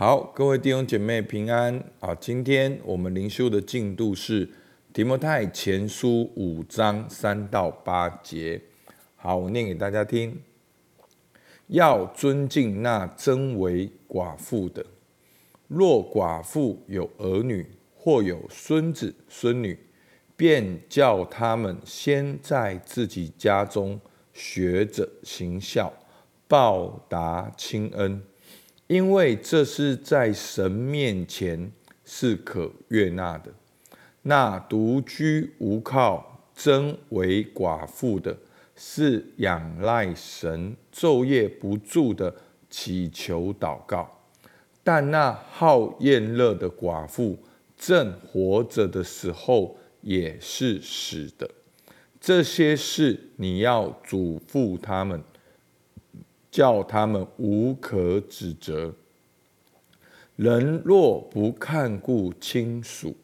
好，各位弟兄姐妹平安啊！今天我们灵修的进度是提摩太前书五章三到八节。好，我念给大家听：要尊敬那真为寡妇的，若寡妇有儿女或有孙子孙女，便叫他们先在自己家中学着行孝，报答亲恩。因为这是在神面前是可悦纳的。那独居无靠、真为寡妇的，是仰赖神，昼夜不住的祈求祷告。但那好厌乐的寡妇，正活着的时候也是死的。这些事你要嘱咐他们。叫他们无可指责。人若不看顾亲属，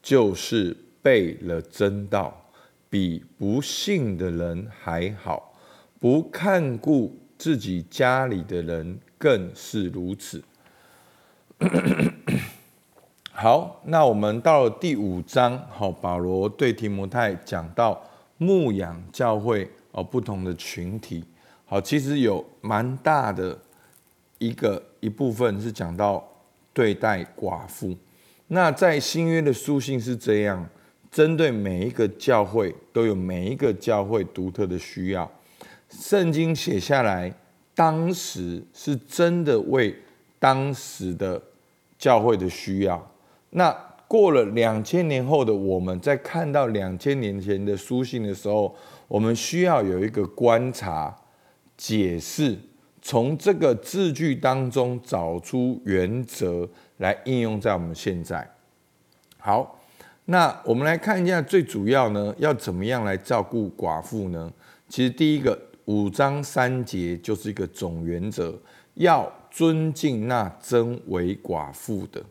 就是背了真道，比不信的人还好。不看顾自己家里的人，更是如此。好，那我们到了第五章，好，保罗对提摩太讲到牧养教会哦，不同的群体。好，其实有蛮大的一个一部分是讲到对待寡妇。那在新约的书信是这样，针对每一个教会都有每一个教会独特的需要。圣经写下来，当时是真的为当时的教会的需要。那过了两千年后的我们，在看到两千年前的书信的时候，我们需要有一个观察。解释从这个字句当中找出原则来应用在我们现在。好，那我们来看一下最主要呢，要怎么样来照顾寡妇呢？其实第一个五章三节就是一个总原则，要尊敬那真为寡妇的。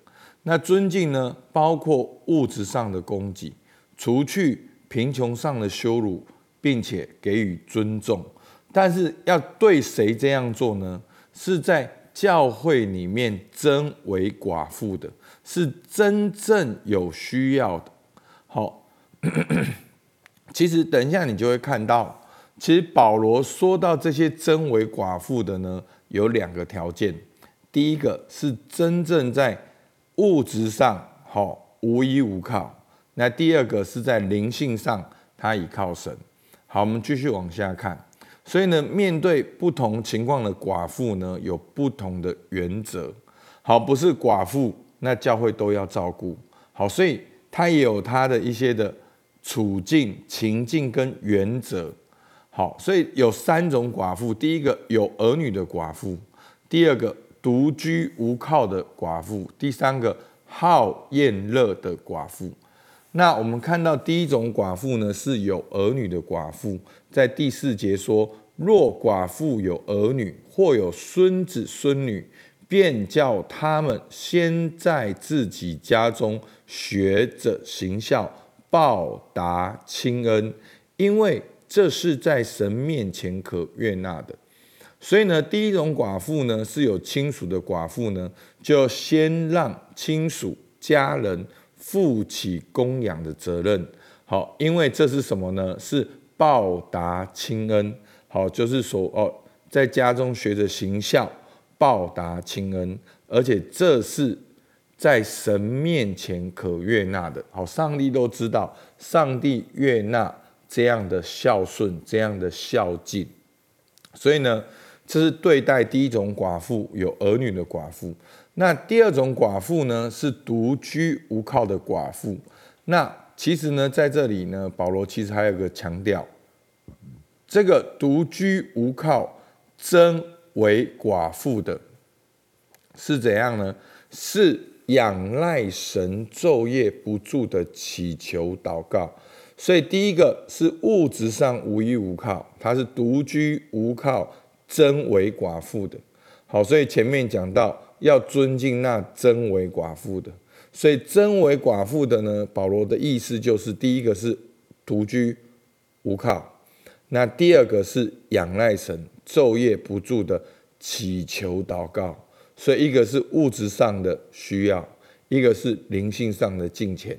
那尊敬呢，包括物质上的供给，除去贫穷上的羞辱，并且给予尊重。但是要对谁这样做呢？是在教会里面真为寡妇的，是真正有需要的。好，其实等一下你就会看到，其实保罗说到这些真为寡妇的呢，有两个条件。第一个是真正在物质上好无依无靠，那第二个是在灵性上他倚靠神。好，我们继续往下看。所以呢，面对不同情况的寡妇呢，有不同的原则。好，不是寡妇，那教会都要照顾。好，所以他也有他的一些的处境、情境跟原则。好，所以有三种寡妇：第一个有儿女的寡妇；第二个独居无靠的寡妇；第三个好厌乐的寡妇。那我们看到第一种寡妇呢，是有儿女的寡妇，在第四节说：若寡妇有儿女或有孙子孙女，便叫他们先在自己家中学着行孝，报答亲恩，因为这是在神面前可悦纳的。所以呢，第一种寡妇呢，是有亲属的寡妇呢，就先让亲属家人。负起供养的责任，好，因为这是什么呢？是报答亲恩，好，就是说哦，在家中学着行孝，报答亲恩，而且这是在神面前可悦纳的，好，上帝都知道，上帝悦纳这样的孝顺，这样的孝敬，所以呢，这是对待第一种寡妇，有儿女的寡妇。那第二种寡妇呢，是独居无靠的寡妇。那其实呢，在这里呢，保罗其实还有个强调，这个独居无靠、真为寡妇的，是怎样呢？是仰赖神，昼夜不住的祈求祷告。所以第一个是物质上无依无靠，他是独居无靠、真为寡妇的。好，所以前面讲到。要尊敬那真为寡妇的，所以真为寡妇的呢？保罗的意思就是，第一个是独居无靠，那第二个是仰赖神，昼夜不住的祈求祷告。所以一个是物质上的需要，一个是灵性上的金钱。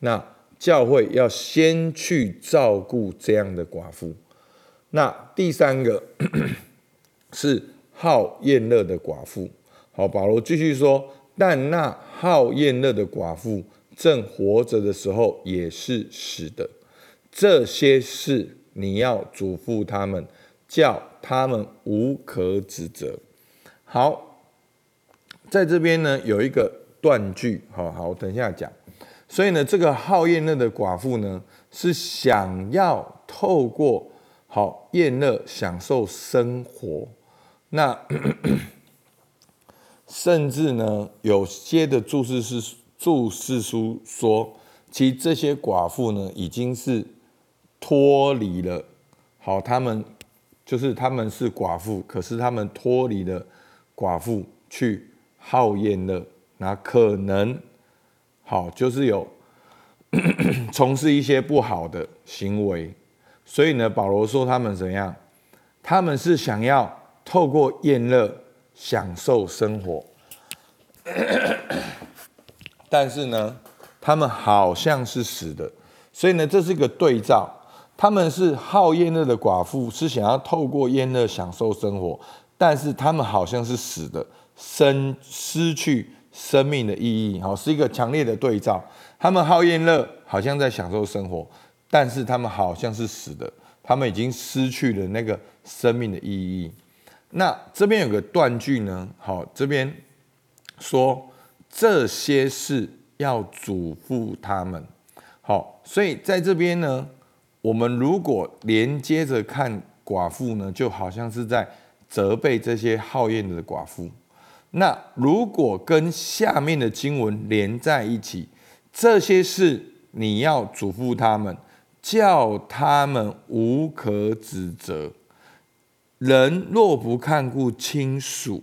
那教会要先去照顾这样的寡妇。那第三个 是好厌乐的寡妇。好，保罗继续说，但那好厌乐的寡妇正活着的时候也是死的。这些事你要嘱咐他们，叫他们无可指责。好，在这边呢有一个断句，好好，我等一下讲。所以呢，这个好厌乐的寡妇呢，是想要透过好厌乐享受生活。那甚至呢，有些的注释是注释书说，其实这些寡妇呢，已经是。脱离了，好，他们就是他们是寡妇，可是他们脱离了寡妇去好厌乐，那可能好就是有 从事一些不好的行为，所以呢，保罗说他们怎样？他们是想要透过厌乐享受生活，但是呢，他们好像是死的，所以呢，这是一个对照。他们是好厌乐的寡妇，是想要透过厌乐享受生活，但是他们好像是死的，生失去生命的意义，好是一个强烈的对照。他们好厌乐，好像在享受生活，但是他们好像是死的，他们已经失去了那个生命的意义。那这边有个断句呢，好，这边说这些事要嘱咐他们，好，所以在这边呢。我们如果连接着看寡妇呢，就好像是在责备这些好厌的寡妇。那如果跟下面的经文连在一起，这些事你要嘱咐他们，叫他们无可指责。人若不看顾亲属，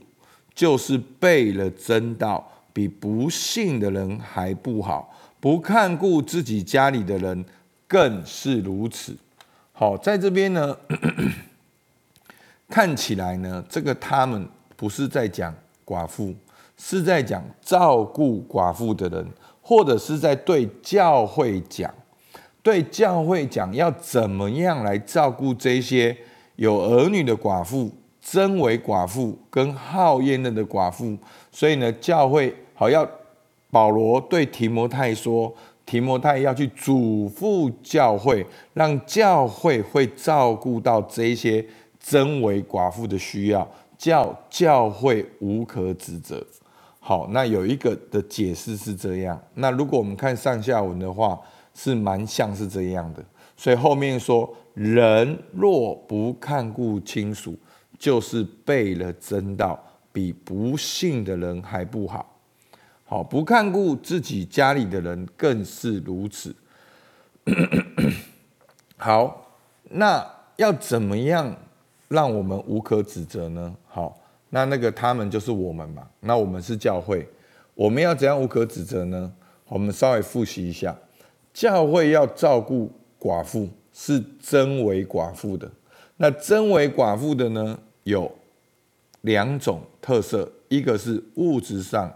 就是背了真道，比不信的人还不好。不看顾自己家里的人。更是如此。好，在这边呢，看起来呢，这个他们不是在讲寡妇，是在讲照顾寡妇的人，或者是在对教会讲，对教会讲要怎么样来照顾这些有儿女的寡妇、真为寡妇跟好厌乐的寡妇。所以呢，教会好要保罗对提摩太说。提摩太要去嘱咐教会，让教会会照顾到这些真为寡妇的需要，叫教会无可指责。好，那有一个的解释是这样。那如果我们看上下文的话，是蛮像是这样的。所以后面说，人若不看顾亲属，就是背了真道，比不信的人还不好。好，不看顾自己家里的人更是如此。好，那要怎么样让我们无可指责呢？好，那那个他们就是我们嘛。那我们是教会，我们要怎样无可指责呢？我们稍微复习一下，教会要照顾寡妇，是真为寡妇的。那真为寡妇的呢，有两种特色，一个是物质上。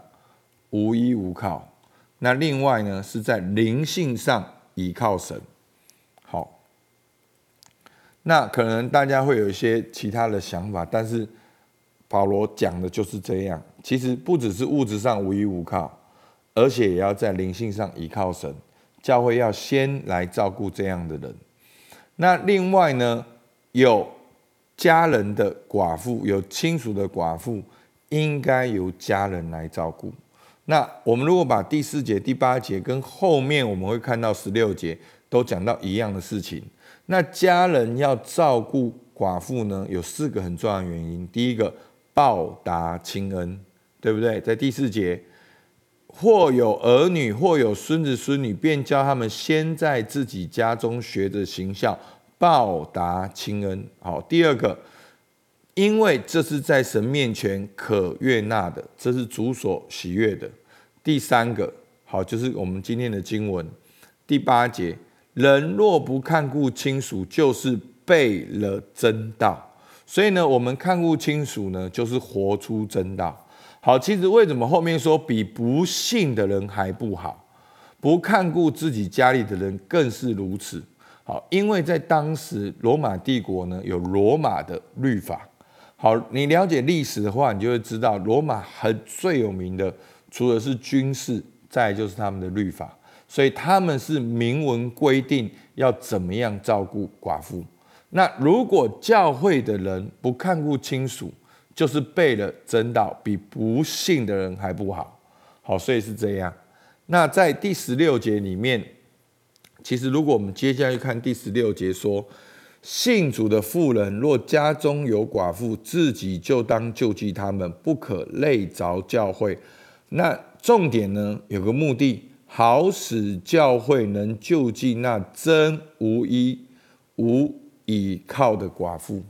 无依无靠，那另外呢是在灵性上依靠神。好，那可能大家会有一些其他的想法，但是保罗讲的就是这样。其实不只是物质上无依无靠，而且也要在灵性上依靠神。教会要先来照顾这样的人。那另外呢，有家人的寡妇，有亲属的寡妇，应该由家人来照顾。那我们如果把第四节、第八节跟后面我们会看到十六节都讲到一样的事情，那家人要照顾寡妇呢，有四个很重要的原因。第一个，报答亲恩，对不对？在第四节，或有儿女，或有孙子孙女，便教他们先在自己家中学着行孝，报答亲恩。好，第二个。因为这是在神面前可悦纳的，这是主所喜悦的。第三个，好，就是我们今天的经文第八节：人若不看顾亲属，就是背了真道。所以呢，我们看顾亲属呢，就是活出真道。好，其实为什么后面说比不信的人还不好？不看顾自己家里的人更是如此。好，因为在当时罗马帝国呢，有罗马的律法。好，你了解历史的话，你就会知道罗马很最有名的，除了是军事，再就是他们的律法。所以他们是明文规定要怎么样照顾寡妇。那如果教会的人不看顾亲属，就是背了真道，比不信的人还不好。好，所以是这样。那在第十六节里面，其实如果我们接下去看第十六节说，信主的妇人若家中有寡妇，自己就当救济他们，不可累着教会。那重点呢，有个目的，好使教会能救济那真无依无倚靠的寡妇。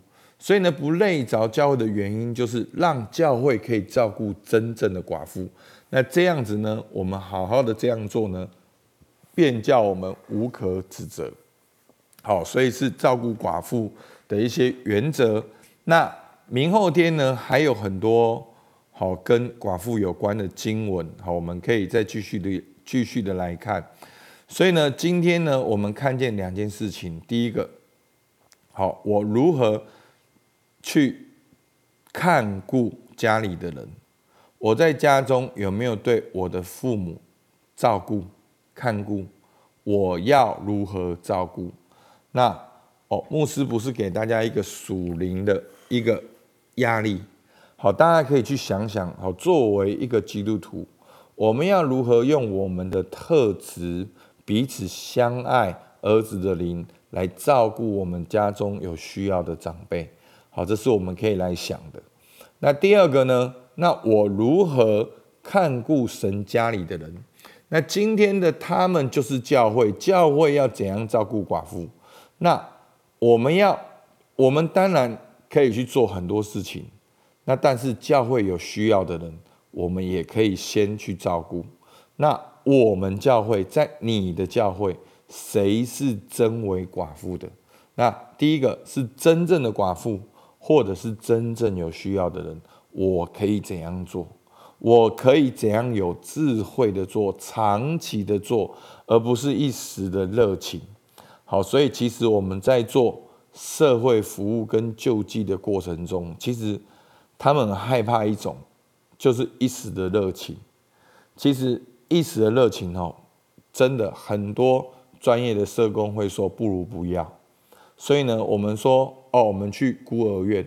所以呢，不累着教会的原因，就是让教会可以照顾真正的寡妇。那这样子呢，我们好好的这样做呢，便叫我们无可指责。好，所以是照顾寡妇的一些原则。那明后天呢，还有很多好跟寡妇有关的经文。好，我们可以再继续的继续的来看。所以呢，今天呢，我们看见两件事情。第一个，好，我如何？去看顾家里的人，我在家中有没有对我的父母照顾、看顾？我要如何照顾？那哦，牧师不是给大家一个属灵的一个压力，好，大家可以去想想，好，作为一个基督徒，我们要如何用我们的特质，彼此相爱，儿子的灵来照顾我们家中有需要的长辈。好，这是我们可以来想的。那第二个呢？那我如何看顾神家里的人？那今天的他们就是教会，教会要怎样照顾寡妇？那我们要，我们当然可以去做很多事情。那但是教会有需要的人，我们也可以先去照顾。那我们教会在你的教会，谁是真为寡妇的？那第一个是真正的寡妇。或者是真正有需要的人，我可以怎样做？我可以怎样有智慧的做，长期的做，而不是一时的热情。好，所以其实我们在做社会服务跟救济的过程中，其实他们害怕一种，就是一时的热情。其实一时的热情哦，真的很多专业的社工会说不如不要。所以呢，我们说。哦，我们去孤儿院，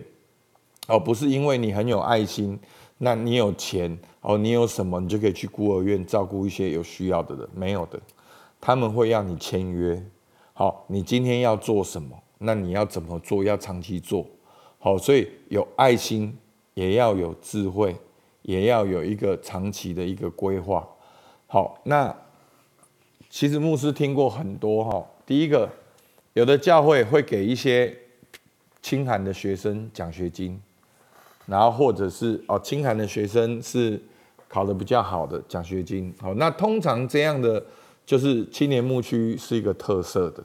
哦，不是因为你很有爱心，那你有钱，哦，你有什么，你就可以去孤儿院照顾一些有需要的人，没有的，他们会要你签约，好，你今天要做什么，那你要怎么做，要长期做，好，所以有爱心，也要有智慧，也要有一个长期的一个规划，好，那其实牧师听过很多哈，第一个，有的教会会给一些。清寒的学生奖学金，然后或者是哦，清寒的学生是考的比较好的奖学金。好，那通常这样的就是青年牧区是一个特色的。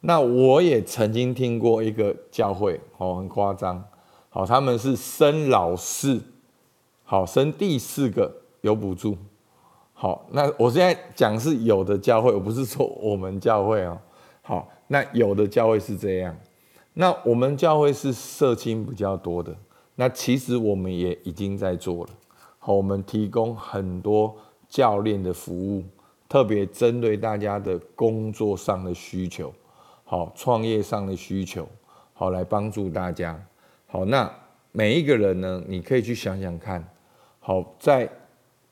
那我也曾经听过一个教会，哦，很夸张，好，他们是升老四，好，升第四个有补助。好，那我现在讲是有的教会，我不是说我们教会哦。好，那有的教会是这样。那我们教会是社青比较多的，那其实我们也已经在做了。好，我们提供很多教练的服务，特别针对大家的工作上的需求，好，创业上的需求，好，来帮助大家。好，那每一个人呢，你可以去想想看，好，在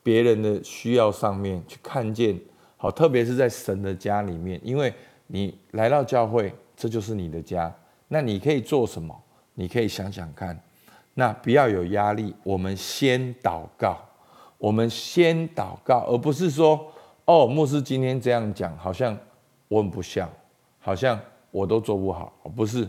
别人的需要上面去看见，好，特别是在神的家里面，因为你来到教会，这就是你的家。那你可以做什么？你可以想想看。那不要有压力，我们先祷告，我们先祷告，而不是说，哦，牧师今天这样讲，好像我很不孝，好像我都做不好。不是，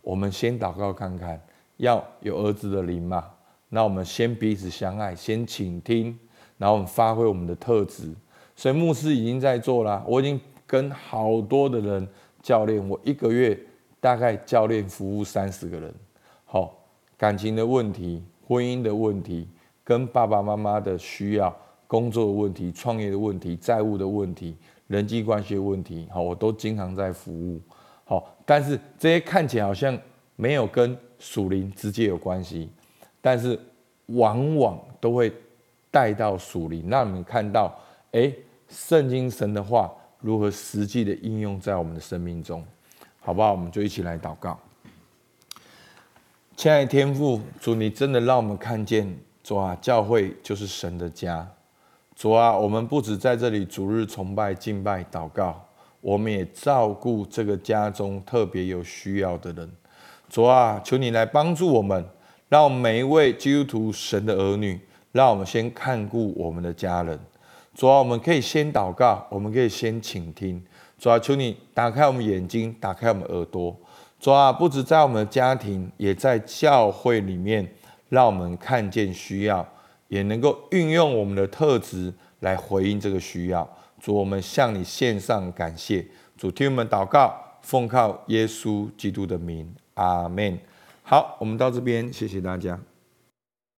我们先祷告看看，要有儿子的灵嘛。那我们先彼此相爱，先倾听，然后我们发挥我们的特质。所以牧师已经在做了，我已经跟好多的人教练，我一个月。大概教练服务三十个人，好，感情的问题、婚姻的问题、跟爸爸妈妈的需要、工作的问题、创业的问题、债务的问题、人际关系的问题，好，我都经常在服务。好，但是这些看起来好像没有跟属灵直接有关系，但是往往都会带到属灵，让你们看到，哎，圣经神的话如何实际的应用在我们的生命中，好不好？我们就一起来祷告。亲爱的天父，主，你真的让我们看见，主啊，教会就是神的家。主啊，我们不止在这里逐日崇拜、敬拜、祷告，我们也照顾这个家中特别有需要的人。主啊，求你来帮助我们，让每一位基督徒神的儿女，让我们先看顾我们的家人。主啊，我们可以先祷告，我们可以先倾听。主啊，求你打开我们眼睛，打开我们耳朵。主啊，不止在我们的家庭，也在教会里面，让我们看见需要，也能够运用我们的特质来回应这个需要。主，我们向你献上感谢。主，听我们祷告，奉靠耶稣基督的名，阿门。好，我们到这边，谢谢大家。